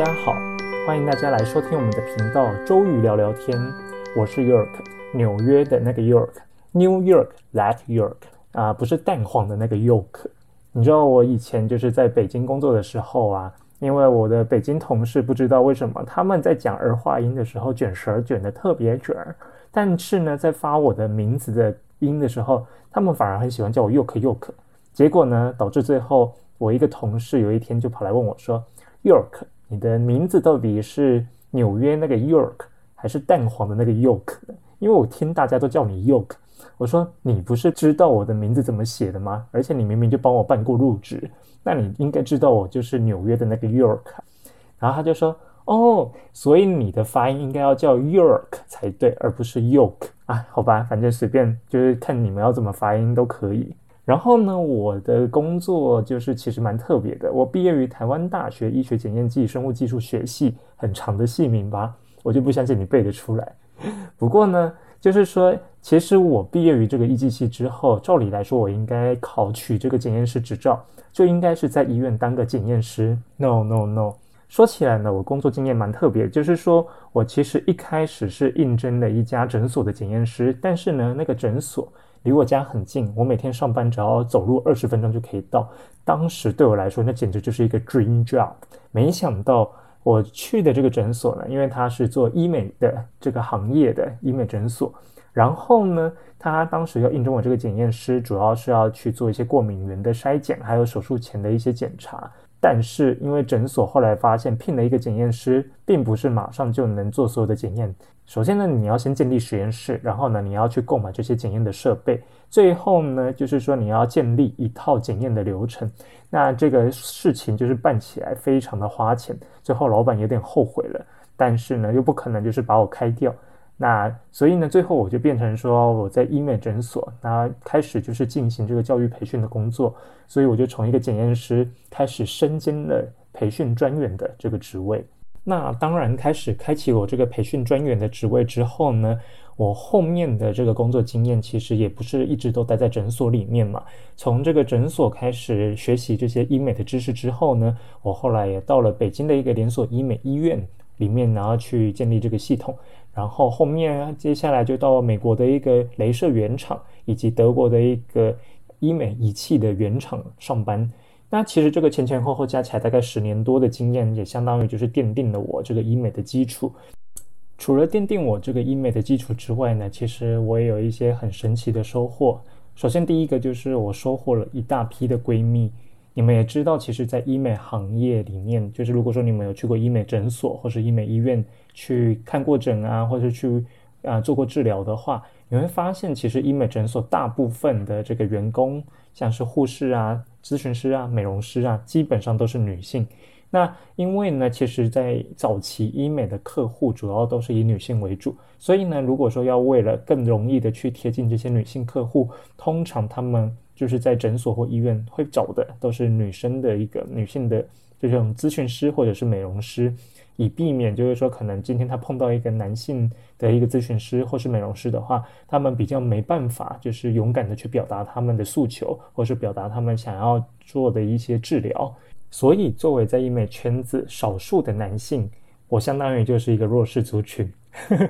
大家好，欢迎大家来收听我们的频道周瑜聊聊天。我是 York，纽约的那个 York，New York that York 啊，不是蛋黄的那个 York。你知道我以前就是在北京工作的时候啊，因为我的北京同事不知道为什么他们在讲儿化音的时候卷舌卷的特别卷，但是呢，在发我的名字的音的时候，他们反而很喜欢叫我 York York。结果呢，导致最后我一个同事有一天就跑来问我说：“York，你的名字到底是纽约那个 York 还是蛋黄的那个 York 因为我听大家都叫你 York，我说你不是知道我的名字怎么写的吗？而且你明明就帮我办过入职，那你应该知道我就是纽约的那个 York。然后他就说：“哦，所以你的发音应该要叫 York 才对，而不是 York 啊？好吧，反正随便，就是看你们要怎么发音都可以。”然后呢，我的工作就是其实蛮特别的。我毕业于台湾大学医学检验暨生物技术学系，很长的系名吧，我就不相信你背得出来。不过呢，就是说，其实我毕业于这个医技系之后，照理来说，我应该考取这个检验师执照，就应该是在医院当个检验师。No No No，说起来呢，我工作经验蛮特别，就是说我其实一开始是应征了一家诊所的检验师，但是呢，那个诊所。离我家很近，我每天上班只要走路二十分钟就可以到。当时对我来说，那简直就是一个 dream job。没想到我去的这个诊所呢，因为它是做医美的这个行业的医美诊所，然后呢，他当时要应征我这个检验师，主要是要去做一些过敏源的筛检，还有手术前的一些检查。但是因为诊所后来发现聘了一个检验师，并不是马上就能做所有的检验。首先呢，你要先建立实验室，然后呢，你要去购买这些检验的设备，最后呢，就是说你要建立一套检验的流程。那这个事情就是办起来非常的花钱，最后老板有点后悔了，但是呢，又不可能就是把我开掉。那所以呢，最后我就变成说我在医美诊所，那开始就是进行这个教育培训的工作，所以我就从一个检验师开始身兼了培训专员的这个职位。那当然，开始开启我这个培训专员的职位之后呢，我后面的这个工作经验其实也不是一直都待在诊所里面嘛。从这个诊所开始学习这些医美的知识之后呢，我后来也到了北京的一个连锁医美医院里面，然后去建立这个系统。然后后面接下来就到美国的一个镭射原厂，以及德国的一个医美仪器的原厂上班。那其实这个前前后后加起来大概十年多的经验，也相当于就是奠定了我这个医美的基础。除了奠定我这个医美的基础之外呢，其实我也有一些很神奇的收获。首先第一个就是我收获了一大批的闺蜜。你们也知道，其实，在医美行业里面，就是如果说你们有去过医美诊所或是医美医院去看过诊啊，或者去啊做过治疗的话，你会发现，其实医美诊所大部分的这个员工，像是护士啊。咨询师啊，美容师啊，基本上都是女性。那因为呢，其实，在早期医美的客户主要都是以女性为主，所以呢，如果说要为了更容易的去贴近这些女性客户，通常他们就是在诊所或医院会找的都是女生的一个女性的这种咨询师或者是美容师。以避免，就是说，可能今天他碰到一个男性的一个咨询师或是美容师的话，他们比较没办法，就是勇敢的去表达他们的诉求，或是表达他们想要做的一些治疗。所以，作为在医美圈子少数的男性，我相当于就是一个弱势族群。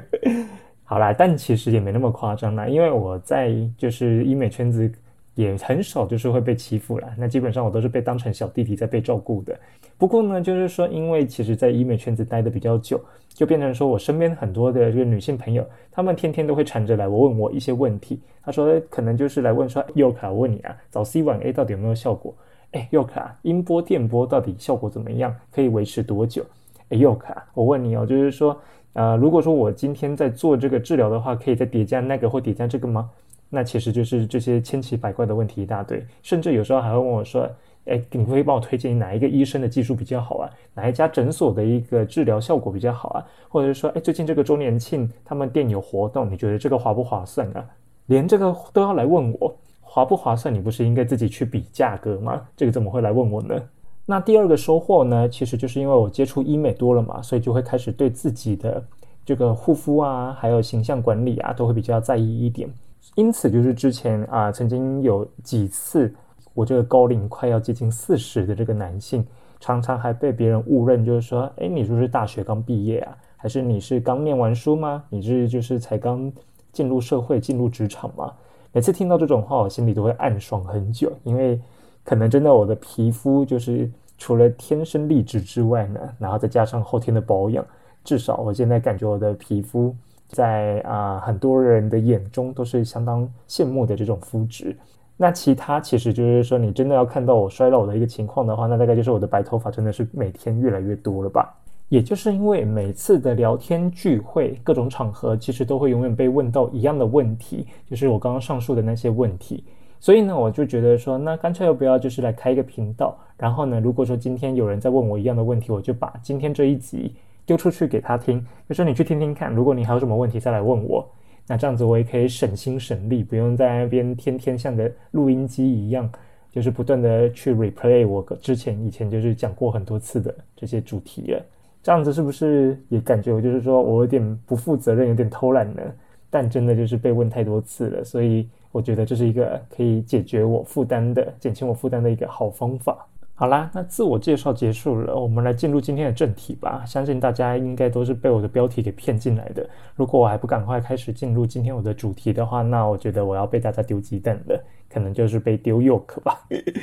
好啦，但其实也没那么夸张啦，因为我在就是医美圈子。也很少就是会被欺负了，那基本上我都是被当成小弟弟在被照顾的。不过呢，就是说，因为其实，在医美圈子待的比较久，就变成说我身边很多的这个女性朋友，她们天天都会缠着来我问我一些问题。她说可能就是来问说，佑卡，我问你啊，早 C 晚 A 到底有没有效果？哎，佑卡，音波电波到底效果怎么样？可以维持多久？哎，佑卡，我问你哦，就是说，呃，如果说我今天在做这个治疗的话，可以再叠加那个或叠加这个吗？那其实就是这些千奇百怪的问题一大堆，甚至有时候还会问我说：“哎，你可以帮我推荐哪一个医生的技术比较好啊？哪一家诊所的一个治疗效果比较好啊？或者是说，哎，最近这个周年庆他们店有活动，你觉得这个划不划算啊？连这个都要来问我划不划算？你不是应该自己去比价格吗？这个怎么会来问我呢？那第二个收获呢，其实就是因为我接触医美多了嘛，所以就会开始对自己的这个护肤啊，还有形象管理啊，都会比较在意一点。因此，就是之前啊，曾经有几次，我这个高龄快要接近四十的这个男性，常常还被别人误认，就是说，哎，你是不是大学刚毕业啊？还是你是刚念完书吗？你是就是才刚进入社会、进入职场吗？每次听到这种话，我心里都会暗爽很久，因为可能真的我的皮肤就是除了天生丽质之外呢，然后再加上后天的保养，至少我现在感觉我的皮肤在啊很多人的眼中都是相当羡慕的这种肤质。那其他其实就是说，你真的要看到我衰老的一个情况的话，那大概就是我的白头发真的是每天越来越多了吧。也就是因为每次的聊天聚会，各种场合其实都会永远被问到一样的问题，就是我刚刚上述的那些问题。所以呢，我就觉得说，那干脆要不要就是来开一个频道，然后呢，如果说今天有人在问我一样的问题，我就把今天这一集丢出去给他听，就说你去听听看，如果你还有什么问题再来问我。那这样子我也可以省心省力，不用在那边天天像个录音机一样，就是不断的去 replay 我之前以前就是讲过很多次的这些主题了。这样子是不是也感觉我就是说我有点不负责任，有点偷懒呢？但真的就是被问太多次了，所以我觉得这是一个可以解决我负担的、减轻我负担的一个好方法。好啦，那自我介绍结束了，我们来进入今天的正题吧。相信大家应该都是被我的标题给骗进来的。如果我还不赶快开始进入今天我的主题的话，那我觉得我要被大家丢鸡蛋了，可能就是被丢 Yoke 吧。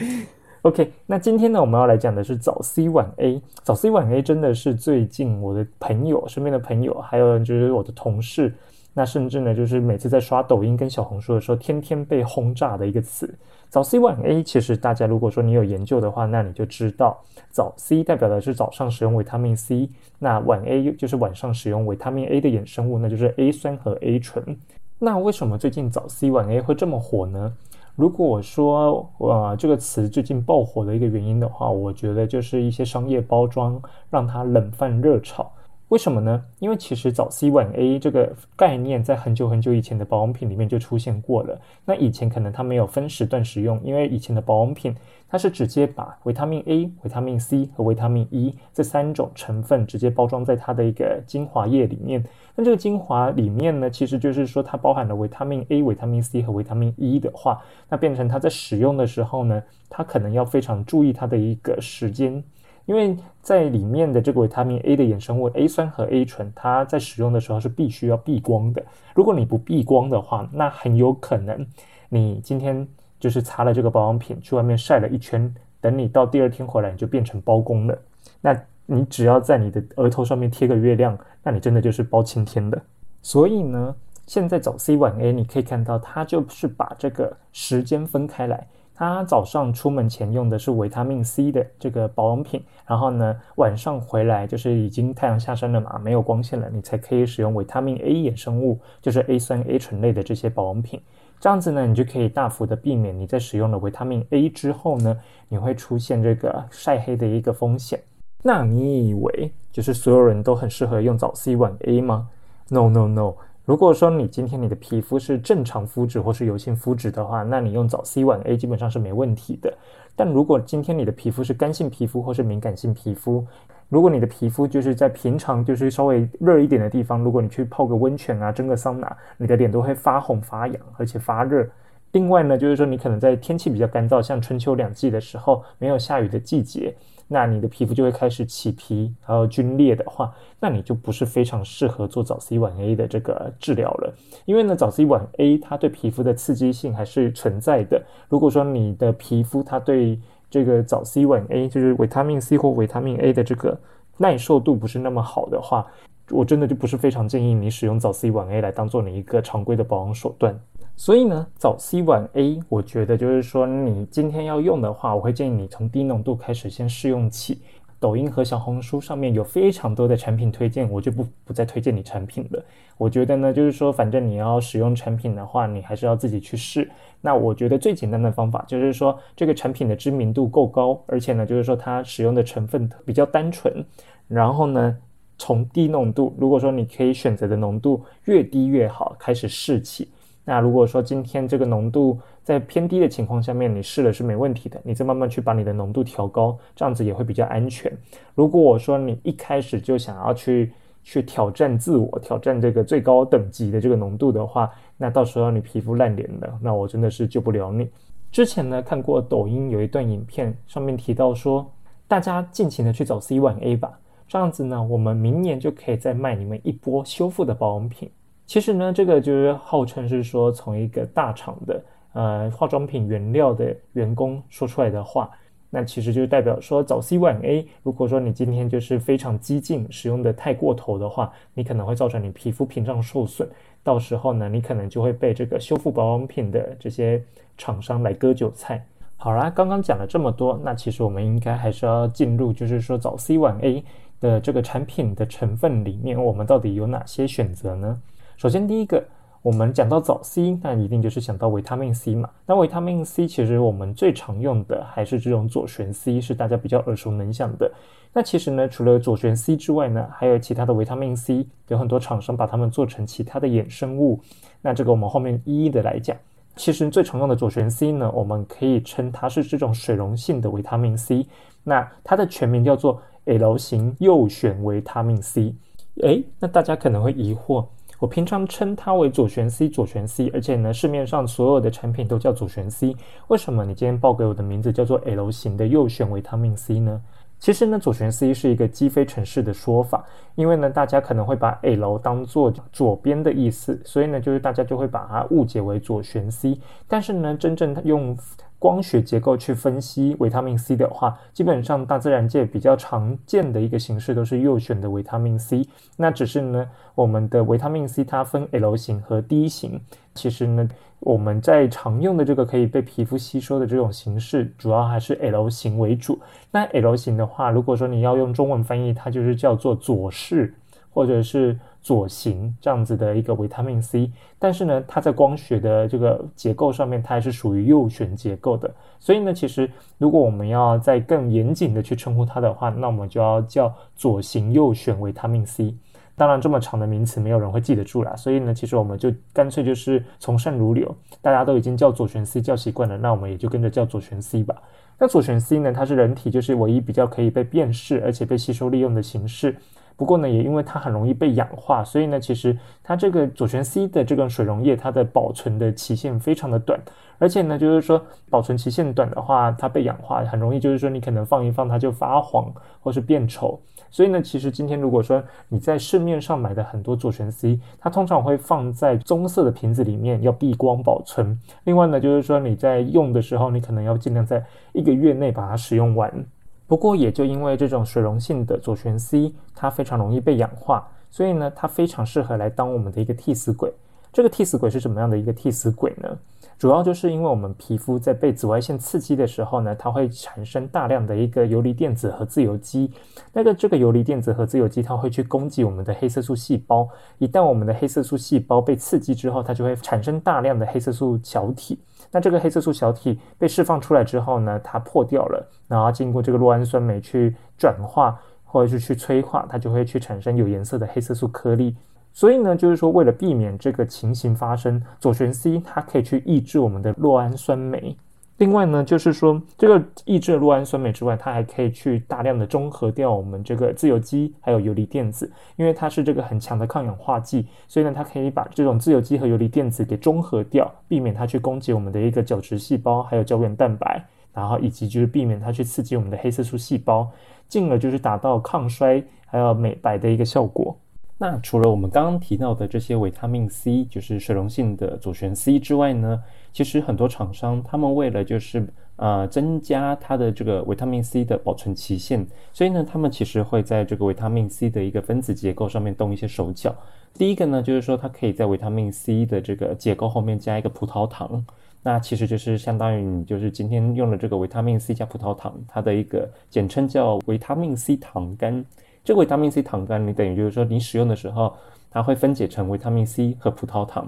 OK，那今天呢，我们要来讲的是早 C 晚 A。早 C 晚 A 真的是最近我的朋友、身边的朋友，还有就是我的同事，那甚至呢，就是每次在刷抖音跟小红书的时候，天天被轰炸的一个词。早 C 晚 A，其实大家如果说你有研究的话，那你就知道，早 C 代表的是早上使用维他命 C，那晚 A 就是晚上使用维他命 A 的衍生物，那就是 A 酸和 A 醇。那为什么最近早 C 晚 A 会这么火呢？如果说呃这个词最近爆火的一个原因的话，我觉得就是一些商业包装让它冷饭热炒。为什么呢？因为其实早 C 晚 A 这个概念在很久很久以前的保养品里面就出现过了。那以前可能它没有分时段使用，因为以前的保养品它是直接把维他命 A、维他命 C 和维他命 E 这三种成分直接包装在它的一个精华液里面。那这个精华里面呢，其实就是说它包含了维他命 A、维他命 C 和维他命 E 的话，那变成它在使用的时候呢，它可能要非常注意它的一个时间。因为在里面的这个维他命 A 的衍生物 A 酸和 A 醇，它在使用的时候是必须要避光的。如果你不避光的话，那很有可能你今天就是擦了这个保养品去外面晒了一圈，等你到第二天回来，你就变成包公了。那你只要在你的额头上面贴个月亮，那你真的就是包青天的。所以呢，现在早 C 晚 A，你可以看到它就是把这个时间分开来。他早上出门前用的是维他命 C 的这个保养品，然后呢，晚上回来就是已经太阳下山了嘛，没有光线了，你才可以使用维他命 A 衍生物，就是 A 酸、A 醇类的这些保养品。这样子呢，你就可以大幅的避免你在使用了维他命 A 之后呢，你会出现这个晒黑的一个风险。那你以为就是所有人都很适合用早 C 晚 A 吗？No No No。如果说你今天你的皮肤是正常肤质或是油性肤质的话，那你用早 C 晚 A 基本上是没问题的。但如果今天你的皮肤是干性皮肤或是敏感性皮肤，如果你的皮肤就是在平常就是稍微热一点的地方，如果你去泡个温泉啊、蒸个桑拿，你的脸都会发红发痒，而且发热。另外呢，就是说你可能在天气比较干燥，像春秋两季的时候，没有下雨的季节。那你的皮肤就会开始起皮，还有皲裂的话，那你就不是非常适合做早 C 晚 A 的这个治疗了。因为呢，早 C 晚 A 它对皮肤的刺激性还是存在的。如果说你的皮肤它对这个早 C 晚 A，就是维他命 C 或维他命 A 的这个耐受度不是那么好的话，我真的就不是非常建议你使用早 C 晚 A 来当做你一个常规的保养手段。所以呢，早 C 晚 A，我觉得就是说，你今天要用的话，我会建议你从低浓度开始先试用起。抖音和小红书上面有非常多的产品推荐，我就不不再推荐你产品了。我觉得呢，就是说，反正你要使用产品的话，你还是要自己去试。那我觉得最简单的方法就是说，这个产品的知名度够高，而且呢，就是说它使用的成分比较单纯，然后呢，从低浓度，如果说你可以选择的浓度越低越好，开始试起。那如果说今天这个浓度在偏低的情况下面，你试了是没问题的，你再慢慢去把你的浓度调高，这样子也会比较安全。如果我说你一开始就想要去去挑战自我，挑战这个最高等级的这个浓度的话，那到时候你皮肤烂脸了，那我真的是救不了你。之前呢看过抖音有一段影片，上面提到说，大家尽情的去找 C 晚 A 吧，这样子呢，我们明年就可以再卖你们一波修复的保养品。其实呢，这个就是号称是说从一个大厂的呃化妆品原料的员工说出来的话，那其实就代表说早 C 晚 A，如果说你今天就是非常激进，使用的太过头的话，你可能会造成你皮肤屏障受损，到时候呢，你可能就会被这个修复保养品的这些厂商来割韭菜。好啦，刚刚讲了这么多，那其实我们应该还是要进入，就是说早 C 晚 A 的这个产品的成分里面，我们到底有哪些选择呢？首先第一个，我们讲到早 C，那一定就是想到维他命 C 嘛。那维他命 C 其实我们最常用的还是这种左旋 C，是大家比较耳熟能详的。那其实呢，除了左旋 C 之外呢，还有其他的维他命 C，有很多厂商把它们做成其他的衍生物。那这个我们后面一一的来讲。其实最常用的左旋 C 呢，我们可以称它是这种水溶性的维他命 C。那它的全名叫做 L 型右旋维他命 C。诶，那大家可能会疑惑，我平常称它为左旋 C，左旋 C，而且呢，市面上所有的产品都叫左旋 C，为什么你今天报给我的名字叫做 L 型的右旋维他命 C 呢？其实呢，左旋 C 是一个积非成式的说法，因为呢，大家可能会把 L 当做左边的意思，所以呢，就是大家就会把它误解为左旋 C。但是呢，真正用光学结构去分析维他命 C 的话，基本上大自然界比较常见的一个形式都是右旋的维他命 C。那只是呢，我们的维他命 C 它分 L 型和 D 型。其实呢，我们在常用的这个可以被皮肤吸收的这种形式，主要还是 L 型为主。那 L 型的话，如果说你要用中文翻译，它就是叫做左式或者是左型这样子的一个维他命 C。但是呢，它在光学的这个结构上面，它还是属于右旋结构的。所以呢，其实如果我们要再更严谨的去称呼它的话，那我们就要叫左型右旋维他命 C。当然，这么长的名词没有人会记得住啦，所以呢，其实我们就干脆就是从善如流，大家都已经叫左旋 C 叫习惯了，那我们也就跟着叫左旋 C 吧。那左旋 C 呢，它是人体就是唯一比较可以被辨识而且被吸收利用的形式。不过呢，也因为它很容易被氧化，所以呢，其实它这个左旋 C 的这个水溶液，它的保存的期限非常的短，而且呢，就是说保存期限短的话，它被氧化很容易，就是说你可能放一放它就发黄或是变丑。所以呢，其实今天如果说你在市面上买的很多左旋 C，它通常会放在棕色的瓶子里面，要避光保存。另外呢，就是说你在用的时候，你可能要尽量在一个月内把它使用完。不过也就因为这种水溶性的左旋 C，它非常容易被氧化，所以呢，它非常适合来当我们的一个替死鬼。这个替死鬼是什么样的一个替死鬼呢？主要就是因为我们皮肤在被紫外线刺激的时候呢，它会产生大量的一个游离电子和自由基。那个这个游离电子和自由基，它会去攻击我们的黑色素细胞。一旦我们的黑色素细胞被刺激之后，它就会产生大量的黑色素小体。那这个黑色素小体被释放出来之后呢，它破掉了，然后经过这个酪氨酸酶去转化或者是去催化，它就会去产生有颜色的黑色素颗粒。所以呢，就是说，为了避免这个情形发生，左旋 C 它可以去抑制我们的酪氨酸酶。另外呢，就是说，这个抑制酪氨酸酶之外，它还可以去大量的中和掉我们这个自由基还有游离电子，因为它是这个很强的抗氧化剂，所以呢，它可以把这种自由基和游离电子给中和掉，避免它去攻击我们的一个角质细胞还有胶原蛋白，然后以及就是避免它去刺激我们的黑色素细胞，进而就是达到抗衰还有美白的一个效果。那除了我们刚刚提到的这些维他命 C，就是水溶性的左旋 C 之外呢，其实很多厂商他们为了就是呃增加它的这个维他命 C 的保存期限，所以呢，他们其实会在这个维他命 C 的一个分子结构上面动一些手脚。第一个呢，就是说它可以在维他命 C 的这个结构后面加一个葡萄糖，那其实就是相当于你就是今天用的这个维他命 C 加葡萄糖，它的一个简称叫维他命 C 糖苷。这个维他命 C 糖苷，你等于就是说，你使用的时候，它会分解成维他命 C 和葡萄糖。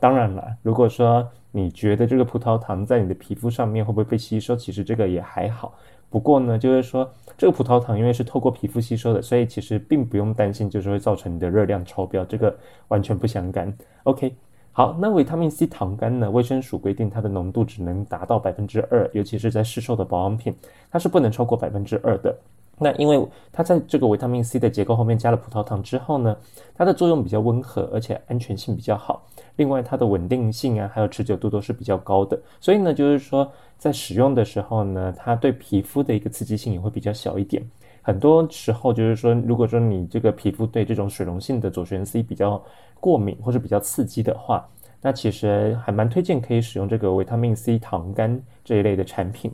当然了，如果说你觉得这个葡萄糖在你的皮肤上面会不会被吸收，其实这个也还好。不过呢，就是说这个葡萄糖因为是透过皮肤吸收的，所以其实并不用担心，就是会造成你的热量超标，这个完全不相干。OK，好，那维他命 C 糖苷呢？卫生署规定它的浓度只能达到百分之二，尤其是在市售的保养品，它是不能超过百分之二的。那因为它在这个维他命 C 的结构后面加了葡萄糖之后呢，它的作用比较温和，而且安全性比较好。另外，它的稳定性啊，还有持久度都是比较高的。所以呢，就是说在使用的时候呢，它对皮肤的一个刺激性也会比较小一点。很多时候就是说，如果说你这个皮肤对这种水溶性的左旋 C 比较过敏或者比较刺激的话，那其实还蛮推荐可以使用这个维他命 C 糖苷这一类的产品。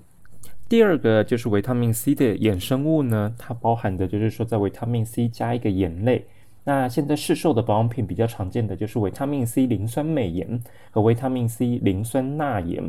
第二个就是维他命 C 的衍生物呢，它包含的就是说在维他命 C 加一个盐类。那现在市售的保养品比较常见的就是维他命 C 磷酸镁盐和维他命 C 磷酸钠盐。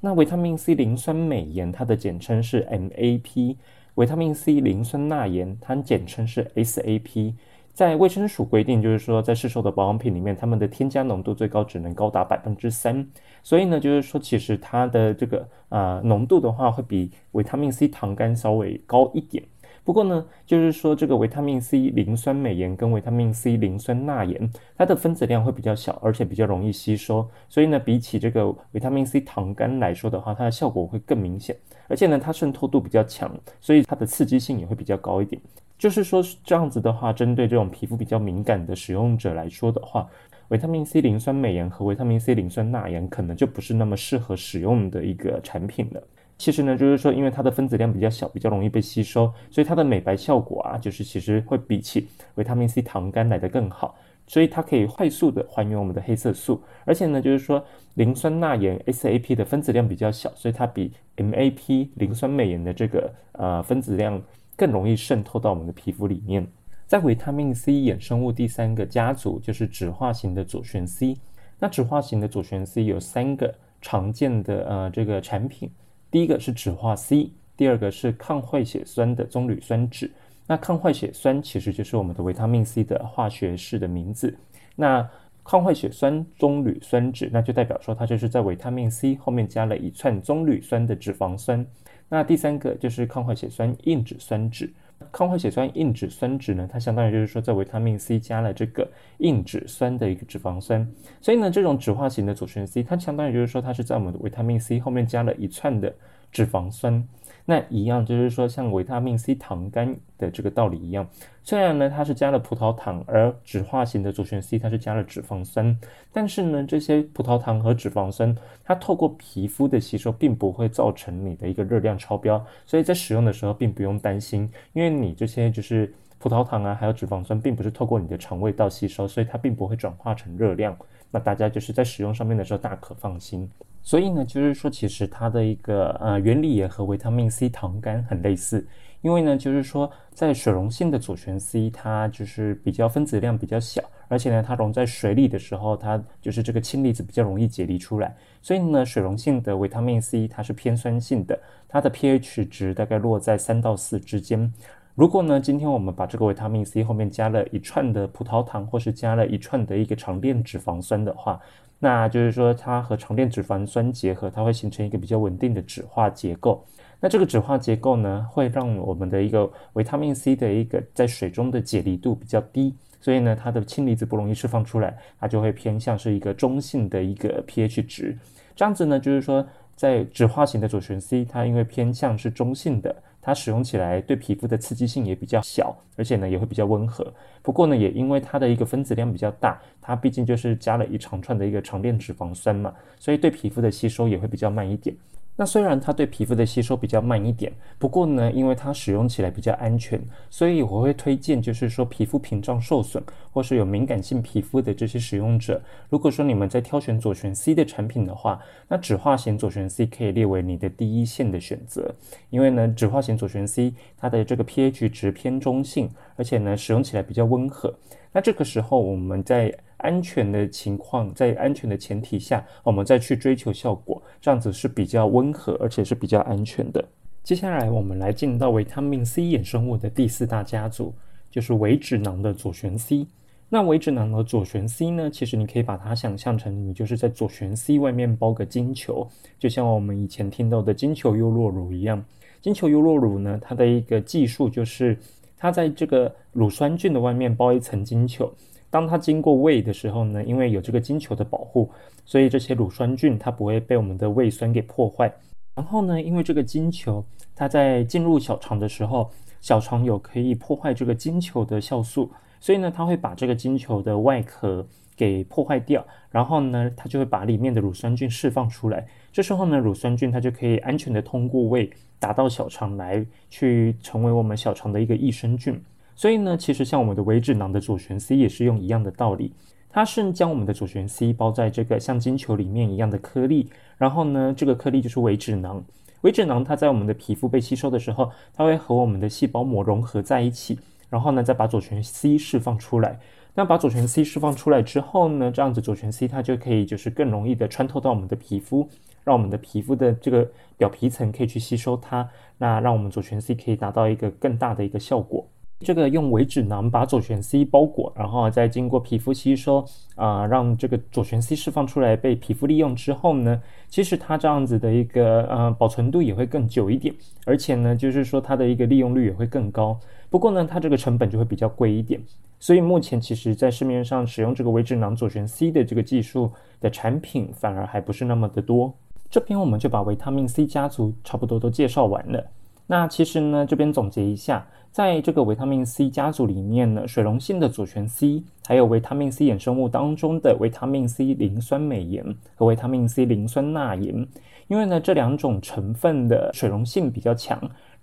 那维他命 C 磷酸镁盐它的简称是 MAP，维他命 C 磷酸钠盐它简称是 SAP。在卫生署规定，就是说，在市售的保养品里面，它们的添加浓度最高只能高达百分之三。所以呢，就是说，其实它的这个啊浓度的话，会比维他命 C 糖苷稍微高一点。不过呢，就是说，这个维他命 C 磷酸镁盐跟维他命 C 磷酸钠盐，它的分子量会比较小，而且比较容易吸收。所以呢，比起这个维他命 C 糖苷来说的话，它的效果会更明显。而且呢，它渗透度比较强，所以它的刺激性也会比较高一点。就是说这样子的话，针对这种皮肤比较敏感的使用者来说的话，维他命 C 磷酸镁盐和维他命 C 磷酸钠盐可能就不是那么适合使用的一个产品了。其实呢，就是说因为它的分子量比较小，比较容易被吸收，所以它的美白效果啊，就是其实会比起维他命 C 糖苷来的更好。所以它可以快速的还原我们的黑色素，而且呢，就是说磷酸钠盐 SAP 的分子量比较小，所以它比 MAP 磷酸镁盐的这个呃分子量。更容易渗透到我们的皮肤里面。在维他命 C 衍生物第三个家族就是酯化型的左旋 C。那酯化型的左旋 C 有三个常见的呃这个产品，第一个是酯化 C，第二个是抗坏血酸的棕榈酸酯。那抗坏血酸其实就是我们的维他命 C 的化学式的名字。那抗坏血酸棕榈酸酯，那就代表说它就是在维他命 C 后面加了一串棕榈酸的脂肪酸。那第三个就是抗坏血酸硬脂酸酯，抗坏血酸硬脂酸酯呢，它相当于就是说在维他命 C 加了这个硬脂酸的一个脂肪酸，所以呢，这种酯化型的左旋 C，它相当于就是说它是在我们的维他命 C 后面加了一串的脂肪酸。那一样就是说，像维他命 C 糖苷的这个道理一样，虽然呢它是加了葡萄糖，而酯化型的左旋 C 它是加了脂肪酸，但是呢这些葡萄糖和脂肪酸它透过皮肤的吸收，并不会造成你的一个热量超标，所以在使用的时候并不用担心，因为你这些就是葡萄糖啊，还有脂肪酸，并不是透过你的肠胃道吸收，所以它并不会转化成热量。那大家就是在使用上面的时候大可放心。所以呢，就是说，其实它的一个呃原理也和维他命 C 糖苷很类似，因为呢，就是说在水溶性的左旋 C，它就是比较分子量比较小，而且呢，它溶在水里的时候，它就是这个氢离子比较容易解离出来。所以呢，水溶性的维他命 C 它是偏酸性的，它的 pH 值大概落在三到四之间。如果呢，今天我们把这个维他命 C 后面加了一串的葡萄糖，或是加了一串的一个长链脂肪酸的话，那就是说，它和长链脂肪酸结合，它会形成一个比较稳定的酯化结构。那这个酯化结构呢，会让我们的一个维他命 C 的一个在水中的解离度比较低，所以呢，它的氢离子不容易释放出来，它就会偏向是一个中性的一个 pH 值。这样子呢，就是说，在酯化型的左旋 C，它因为偏向是中性的。它使用起来对皮肤的刺激性也比较小，而且呢也会比较温和。不过呢，也因为它的一个分子量比较大，它毕竟就是加了一长串的一个长链脂肪酸嘛，所以对皮肤的吸收也会比较慢一点。那虽然它对皮肤的吸收比较慢一点，不过呢，因为它使用起来比较安全，所以我会推荐，就是说皮肤屏障受损或是有敏感性皮肤的这些使用者，如果说你们在挑选左旋 C 的产品的话，那酯化型左旋 C 可以列为你的第一线的选择，因为呢，酯化型左旋 C 它的这个 pH 值偏中性，而且呢，使用起来比较温和。那这个时候我们在安全的情况，在安全的前提下，我们再去追求效果，这样子是比较温和，而且是比较安全的。接下来，我们来进到维他命 C 衍生物的第四大家族，就是维脂囊的左旋 C。那维脂囊的左旋 C 呢，其实你可以把它想象成，你就是在左旋 C 外面包个金球，就像我们以前听到的金球优酪乳一样。金球优酪乳呢，它的一个技术就是它在这个乳酸菌的外面包一层金球。当它经过胃的时候呢，因为有这个金球的保护，所以这些乳酸菌它不会被我们的胃酸给破坏。然后呢，因为这个金球它在进入小肠的时候，小肠有可以破坏这个金球的酵素，所以呢，它会把这个金球的外壳给破坏掉，然后呢，它就会把里面的乳酸菌释放出来。这时候呢，乳酸菌它就可以安全的通过胃，达到小肠来，去成为我们小肠的一个益生菌。所以呢，其实像我们的微脂囊的左旋 C 也是用一样的道理，它是将我们的左旋 C 包在这个像金球里面一样的颗粒，然后呢，这个颗粒就是微脂囊。微脂囊它在我们的皮肤被吸收的时候，它会和我们的细胞膜融合在一起，然后呢，再把左旋 C 释放出来。那把左旋 C 释放出来之后呢，这样子左旋 C 它就可以就是更容易的穿透到我们的皮肤。让我们的皮肤的这个表皮层可以去吸收它，那让我们左旋 C 可以达到一个更大的一个效果。这个用维脂囊把左旋 C 包裹，然后再经过皮肤吸收，啊，让这个左旋 C 释放出来被皮肤利用之后呢，其实它这样子的一个呃保存度也会更久一点，而且呢，就是说它的一个利用率也会更高。不过呢，它这个成本就会比较贵一点。所以目前其实在市面上使用这个维脂囊左旋 C 的这个技术的产品反而还不是那么的多。这边我们就把维他命 C 家族差不多都介绍完了。那其实呢，这边总结一下，在这个维他命 C 家族里面呢，水溶性的左旋 C，还有维他命 C 衍生物当中的维他命 C 磷酸镁盐和维他命 C 磷酸钠盐，因为呢这两种成分的水溶性比较强，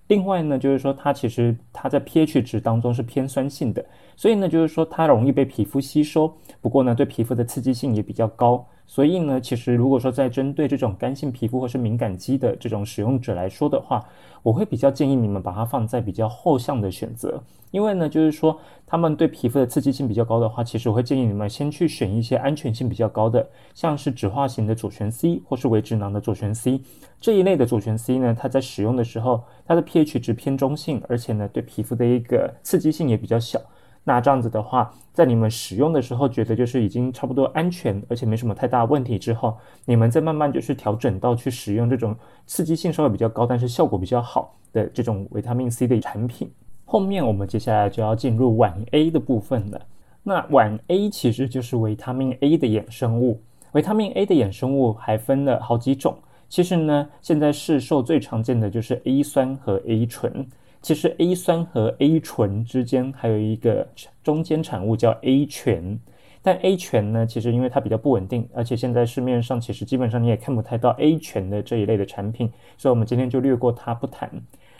另外呢就是说它其实它在 pH 值当中是偏酸性的，所以呢就是说它容易被皮肤吸收，不过呢对皮肤的刺激性也比较高。所以呢，其实如果说在针对这种干性皮肤或是敏感肌的这种使用者来说的话，我会比较建议你们把它放在比较后向的选择，因为呢，就是说他们对皮肤的刺激性比较高的话，其实我会建议你们先去选一些安全性比较高的，像是酯化型的左旋 C 或是维脂囊的左旋 C 这一类的左旋 C 呢，它在使用的时候，它的 pH 值偏中性，而且呢，对皮肤的一个刺激性也比较小。那这样子的话，在你们使用的时候，觉得就是已经差不多安全，而且没什么太大问题之后，你们再慢慢就是调整到去使用这种刺激性稍微比较高，但是效果比较好的这种维他命 C 的产品。后面我们接下来就要进入晚 A 的部分了。那晚 A 其实就是维他命 A 的衍生物。维他命 A 的衍生物还分了好几种。其实呢，现在市售最常见的就是 A 酸和 A 醇。其实 A 酸和 A 醇之间还有一个中间产物叫 A 醛，但 A 醛呢，其实因为它比较不稳定，而且现在市面上其实基本上你也看不太到 A 醛的这一类的产品，所以我们今天就略过它不谈。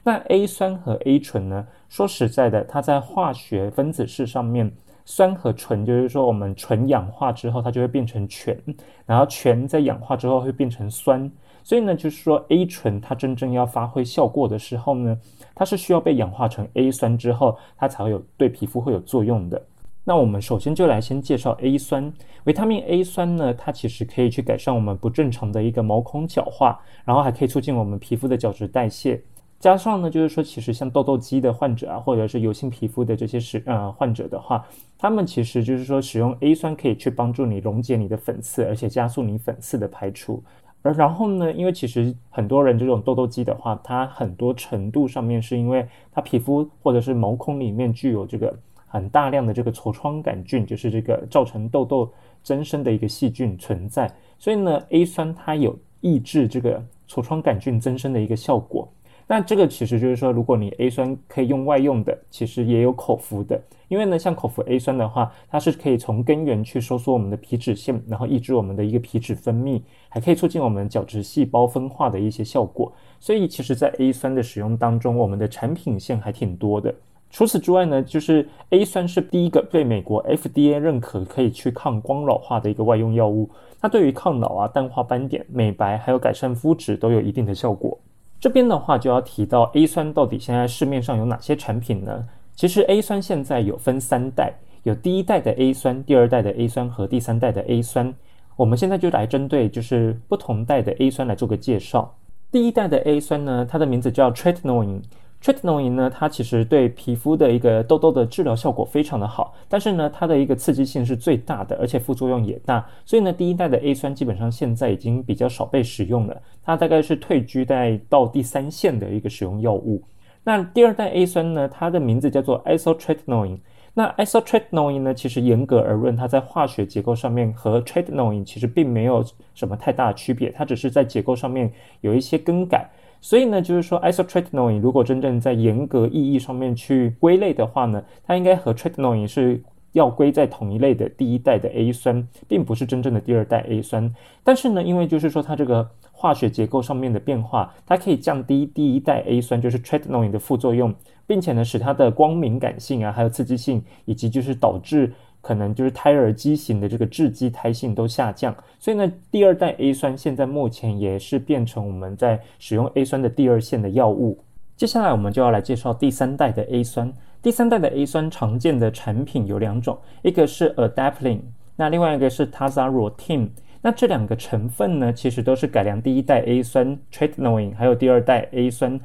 那 A 酸和 A 醇呢，说实在的，它在化学分子式上面，酸和醇就是说我们醇氧化之后，它就会变成醛，然后醛在氧化之后会变成酸。所以呢，就是说 A 醇它真正要发挥效果的时候呢，它是需要被氧化成 A 酸之后，它才会有对皮肤会有作用的。那我们首先就来先介绍 A 酸，维他命 A 酸呢，它其实可以去改善我们不正常的一个毛孔角化，然后还可以促进我们皮肤的角质代谢。加上呢，就是说其实像痘痘肌的患者啊，或者是油性皮肤的这些使呃患者的话，他们其实就是说使用 A 酸可以去帮助你溶解你的粉刺，而且加速你粉刺的排出。而然后呢，因为其实很多人这种痘痘肌的话，它很多程度上面是因为它皮肤或者是毛孔里面具有这个很大量的这个痤疮杆菌，就是这个造成痘痘增生的一个细菌存在。所以呢，A 酸它有抑制这个痤疮杆菌增生的一个效果。那这个其实就是说，如果你 A 酸可以用外用的，其实也有口服的。因为呢，像口服 A 酸的话，它是可以从根源去收缩我们的皮脂腺，然后抑制我们的一个皮脂分泌，还可以促进我们角质细胞分化的一些效果。所以其实，在 A 酸的使用当中，我们的产品线还挺多的。除此之外呢，就是 A 酸是第一个被美国 FDA 认可可以去抗光老化的一个外用药物。它对于抗老啊、淡化斑点、美白还有改善肤质都有一定的效果。这边的话就要提到 A 酸到底现在市面上有哪些产品呢？其实 A 酸现在有分三代，有第一代的 A 酸、第二代的 A 酸和第三代的 A 酸。我们现在就来针对就是不同代的 A 酸来做个介绍。第一代的 A 酸呢，它的名字叫 Tretinoin。Tretinoin 呢，它其实对皮肤的一个痘痘的治疗效果非常的好，但是呢，它的一个刺激性是最大的，而且副作用也大，所以呢，第一代的 A 酸基本上现在已经比较少被使用了，它大概是退居在到第三线的一个使用药物。那第二代 A 酸呢，它的名字叫做 Isotretinoin。那 Isotretinoin 呢，其实严格而论，它在化学结构上面和 Tretinoin 其实并没有什么太大的区别，它只是在结构上面有一些更改。所以呢，就是说，isotretinoin 如果真正在严格意义上面去归类的话呢，它应该和 tretinoin 是要归在同一类的第一代的 A 酸，并不是真正的第二代 A 酸。但是呢，因为就是说它这个化学结构上面的变化，它可以降低第一代 A 酸就是 tretinoin 的副作用，并且呢，使它的光敏感性啊，还有刺激性，以及就是导致。可能就是胎儿畸形的这个致畸胎性都下降，所以呢，第二代 A 酸现在目前也是变成我们在使用 A 酸的第二线的药物。接下来我们就要来介绍第三代的 A 酸。第三代的 A 酸常见的产品有两种，一个是 Adaplin，那另外一个是 Tazarotene。那这两个成分呢，其实都是改良第一代 A 酸 Tretinoin，还有第二代 A 酸。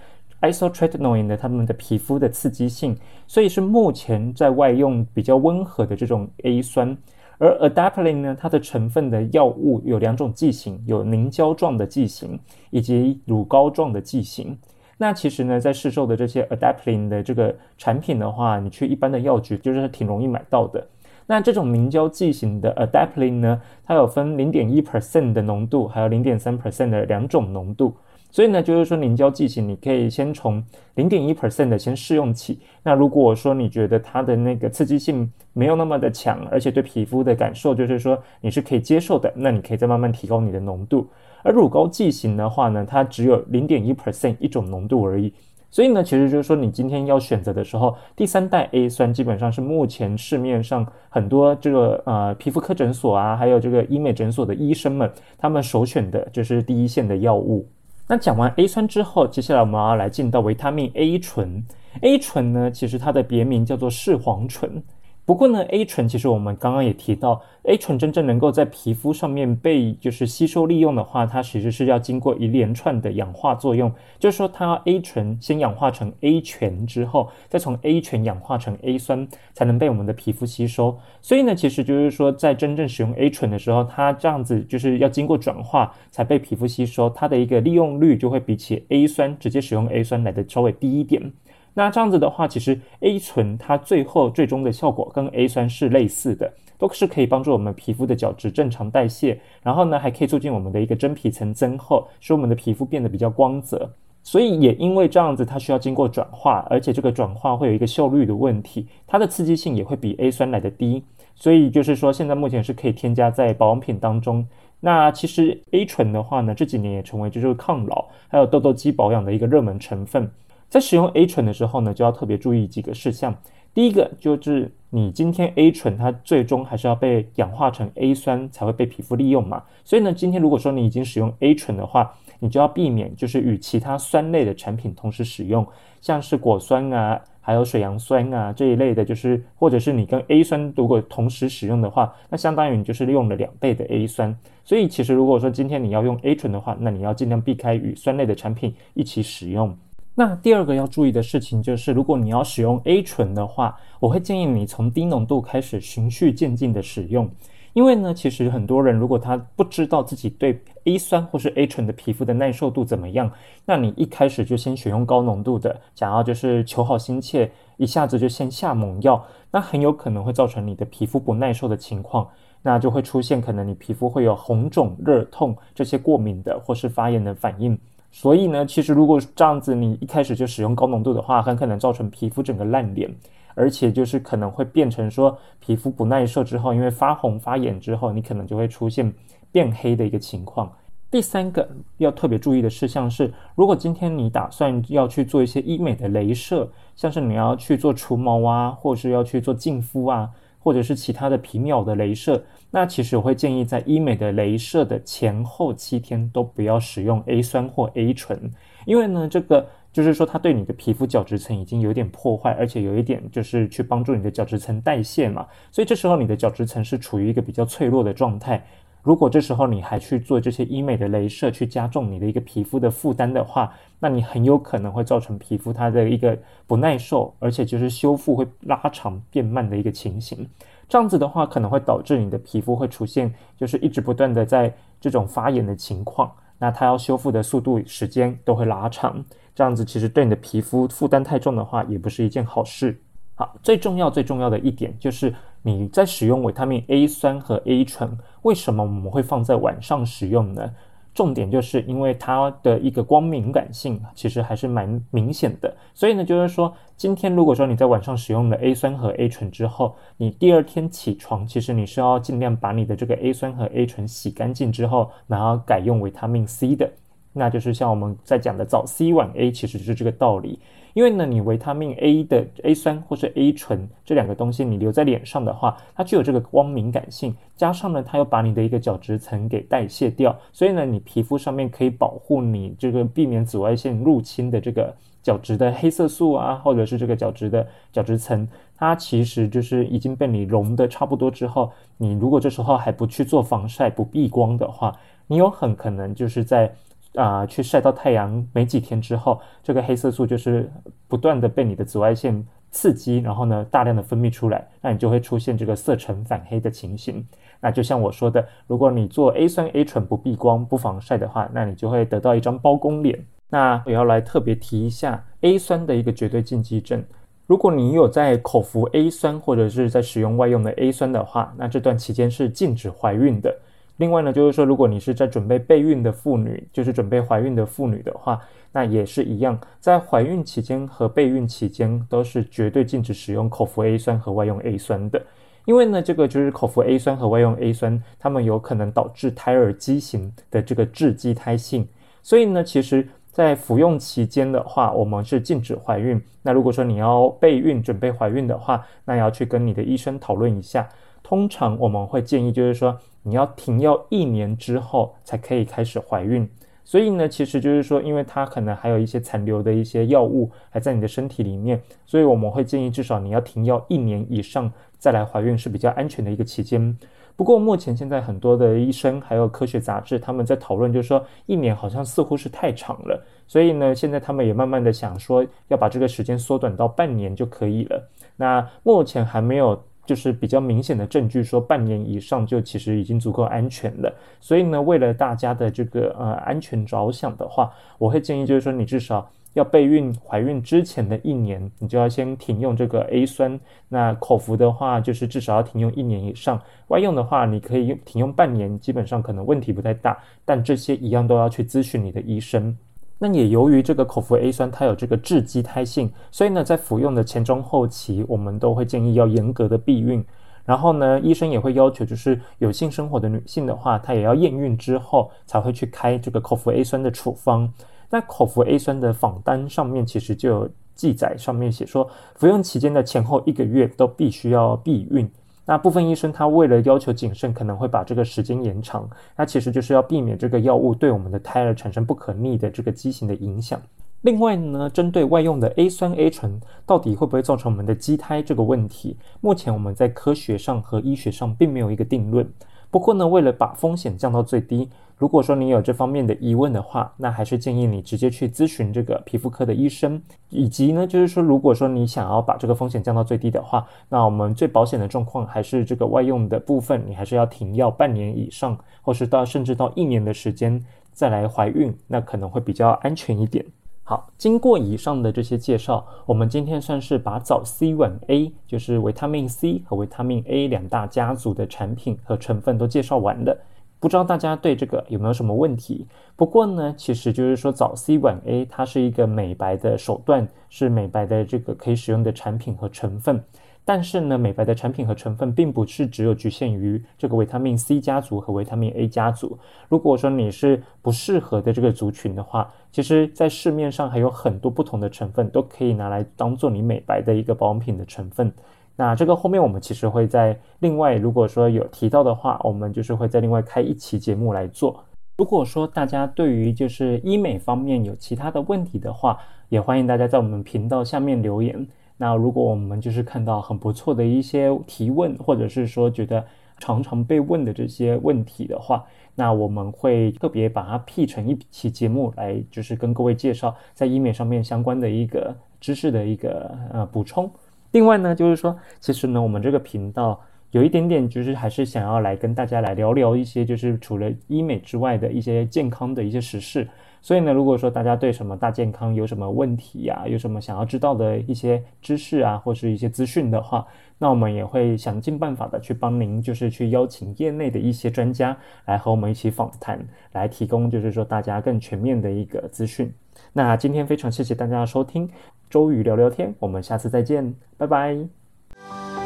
Isotretinoin 的它们的皮肤的刺激性，所以是目前在外用比较温和的这种 A 酸。而 adapalene 呢，它的成分的药物有两种剂型，有凝胶状的剂型以及乳膏状的剂型。那其实呢，在市售的这些 adapalene 的这个产品的话，你去一般的药局就是挺容易买到的。那这种凝胶剂型的 adapalene 呢，它有分零点一 percent 的浓度，还有零点三 percent 的两种浓度。所以呢，就是说凝胶剂型，你可以先从零点一 percent 的先试用起。那如果说你觉得它的那个刺激性没有那么的强，而且对皮肤的感受就是说你是可以接受的，那你可以再慢慢提高你的浓度。而乳膏剂型的话呢，它只有零点一 percent 一种浓度而已。所以呢，其实就是说你今天要选择的时候，第三代 A 酸基本上是目前市面上很多这个呃皮肤科诊所啊，还有这个医美诊所的医生们，他们首选的就是第一线的药物。那讲完 A 酸之后，接下来我们要来进到维他命 A 醇。A 醇呢，其实它的别名叫做视黄醇。不过呢，A 醇其实我们刚刚也提到，A 醇真正能够在皮肤上面被就是吸收利用的话，它其实是要经过一连串的氧化作用，就是说它 A 醇先氧化成 A 醛之后，再从 A 醛氧化成 A 酸，才能被我们的皮肤吸收。所以呢，其实就是说在真正使用 A 醇的时候，它这样子就是要经过转化才被皮肤吸收，它的一个利用率就会比起 A 酸直接使用 A 酸来的稍微低一点。那这样子的话，其实 A 醇它最后最终的效果跟 A 酸是类似的，都是可以帮助我们皮肤的角质正常代谢，然后呢还可以促进我们的一个真皮层增厚，使我们的皮肤变得比较光泽。所以也因为这样子，它需要经过转化，而且这个转化会有一个效率的问题，它的刺激性也会比 A 酸来的低。所以就是说，现在目前是可以添加在保养品当中。那其实 A 醇的话呢，这几年也成为就是抗老还有痘痘肌保养的一个热门成分。在使用 A 醇的时候呢，就要特别注意几个事项。第一个就是你今天 A 醇它最终还是要被氧化成 A 酸才会被皮肤利用嘛。所以呢，今天如果说你已经使用 A 醇的话，你就要避免就是与其他酸类的产品同时使用，像是果酸啊，还有水杨酸啊这一类的，就是或者是你跟 A 酸如果同时使用的话，那相当于你就是用了两倍的 A 酸。所以其实如果说今天你要用 A 醇的话，那你要尽量避开与酸类的产品一起使用。那第二个要注意的事情就是，如果你要使用 A 醇的话，我会建议你从低浓度开始，循序渐进的使用。因为呢，其实很多人如果他不知道自己对 A 酸或是 A 醇的皮肤的耐受度怎么样，那你一开始就先选用高浓度的，想要就是求好心切，一下子就先下猛药，那很有可能会造成你的皮肤不耐受的情况，那就会出现可能你皮肤会有红肿、热痛这些过敏的或是发炎的反应。所以呢，其实如果这样子，你一开始就使用高浓度的话，很可能造成皮肤整个烂脸，而且就是可能会变成说皮肤不耐受之后，因为发红发炎之后，你可能就会出现变黑的一个情况。第三个要特别注意的事项是，如果今天你打算要去做一些医美的镭射，像是你要去做除毛啊，或是要去做净肤啊。或者是其他的皮秒的镭射，那其实我会建议在医美的镭射的前后七天都不要使用 A 酸或 A 醇，因为呢，这个就是说它对你的皮肤角质层已经有点破坏，而且有一点就是去帮助你的角质层代谢嘛，所以这时候你的角质层是处于一个比较脆弱的状态。如果这时候你还去做这些医美的镭射，去加重你的一个皮肤的负担的话，那你很有可能会造成皮肤它的一个不耐受，而且就是修复会拉长变慢的一个情形。这样子的话，可能会导致你的皮肤会出现就是一直不断的在这种发炎的情况。那它要修复的速度时间都会拉长，这样子其实对你的皮肤负担太重的话，也不是一件好事。好，最重要最重要的一点就是你在使用维他命 A 酸和 A 醇，为什么我们会放在晚上使用呢？重点就是因为它的一个光敏感性其实还是蛮明显的，所以呢，就是说今天如果说你在晚上使用了 A 酸和 A 醇之后，你第二天起床，其实你是要尽量把你的这个 A 酸和 A 醇洗干净之后，然后改用维他命 C 的，那就是像我们在讲的早 C 晚 A，其实是这个道理。因为呢，你维他命 A 的 A 酸或是 A 醇这两个东西，你留在脸上的话，它具有这个光敏感性，加上呢，它又把你的一个角质层给代谢掉，所以呢，你皮肤上面可以保护你这个避免紫外线入侵的这个角质的黑色素啊，或者是这个角质的角质层，它其实就是已经被你溶的差不多之后，你如果这时候还不去做防晒、不避光的话，你有很可能就是在。啊，去晒到太阳没几天之后，这个黑色素就是不断的被你的紫外线刺激，然后呢，大量的分泌出来，那你就会出现这个色沉反黑的情形。那就像我说的，如果你做 A 酸 A 醇不避光不防晒的话，那你就会得到一张包公脸。那我要来特别提一下 A 酸的一个绝对禁忌症，如果你有在口服 A 酸或者是在使用外用的 A 酸的话，那这段期间是禁止怀孕的。另外呢，就是说，如果你是在准备备孕的妇女，就是准备怀孕的妇女的话，那也是一样，在怀孕期间和备孕期间都是绝对禁止使用口服 A 酸和外用 A 酸的，因为呢，这个就是口服 A 酸和外用 A 酸，它们有可能导致胎儿畸形的这个致畸胎性，所以呢，其实在服用期间的话，我们是禁止怀孕。那如果说你要备孕准备怀孕的话，那要去跟你的医生讨论一下。通常我们会建议，就是说你要停药一年之后才可以开始怀孕。所以呢，其实就是说，因为它可能还有一些残留的一些药物还在你的身体里面，所以我们会建议至少你要停药一年以上再来怀孕是比较安全的一个期间。不过目前现在很多的医生还有科学杂志他们在讨论，就是说一年好像似乎是太长了，所以呢，现在他们也慢慢的想说要把这个时间缩短到半年就可以了。那目前还没有。就是比较明显的证据，说半年以上就其实已经足够安全了。所以呢，为了大家的这个呃安全着想的话，我会建议就是说，你至少要备孕怀孕之前的一年，你就要先停用这个 A 酸。那口服的话，就是至少要停用一年以上。外用的话，你可以用停用半年，基本上可能问题不太大。但这些一样都要去咨询你的医生。那也由于这个口服 A 酸它有这个致畸胎性，所以呢，在服用的前中后期，我们都会建议要严格的避孕。然后呢，医生也会要求，就是有性生活的女性的话，她也要验孕之后才会去开这个口服 A 酸的处方。那口服 A 酸的访单上面其实就有记载，上面写说，服用期间的前后一个月都必须要避孕。那部分医生他为了要求谨慎，可能会把这个时间延长。那其实就是要避免这个药物对我们的胎儿产生不可逆的这个畸形的影响。另外呢，针对外用的 A 酸 A 醇到底会不会造成我们的畸胎这个问题，目前我们在科学上和医学上并没有一个定论。不过呢，为了把风险降到最低。如果说你有这方面的疑问的话，那还是建议你直接去咨询这个皮肤科的医生。以及呢，就是说，如果说你想要把这个风险降到最低的话，那我们最保险的状况还是这个外用的部分，你还是要停药半年以上，或是到甚至到一年的时间再来怀孕，那可能会比较安全一点。好，经过以上的这些介绍，我们今天算是把早 C 晚 A，就是维他命 C 和维他命 A 两大家族的产品和成分都介绍完了。不知道大家对这个有没有什么问题？不过呢，其实就是说早 C 晚 A，它是一个美白的手段，是美白的这个可以使用的产品和成分。但是呢，美白的产品和成分并不是只有局限于这个维他命 C 家族和维他命 A 家族。如果说你是不适合的这个族群的话，其实在市面上还有很多不同的成分都可以拿来当做你美白的一个保养品的成分。那这个后面我们其实会在另外，如果说有提到的话，我们就是会在另外开一期节目来做。如果说大家对于就是医美方面有其他的问题的话，也欢迎大家在我们频道下面留言。那如果我们就是看到很不错的一些提问，或者是说觉得常常被问的这些问题的话，那我们会特别把它 P 成一期节目来，就是跟各位介绍在医美上面相关的一个知识的一个呃补充。另外呢，就是说，其实呢，我们这个频道有一点点就是还是想要来跟大家来聊聊一些就是除了医美之外的一些健康的一些实事。所以呢，如果说大家对什么大健康有什么问题呀，有什么想要知道的一些知识啊，或是一些资讯的话，那我们也会想尽办法的去帮您，就是去邀请业内的一些专家来和我们一起访谈，来提供就是说大家更全面的一个资讯。那今天非常谢谢大家的收听，周瑜聊聊天我们下次再见拜拜。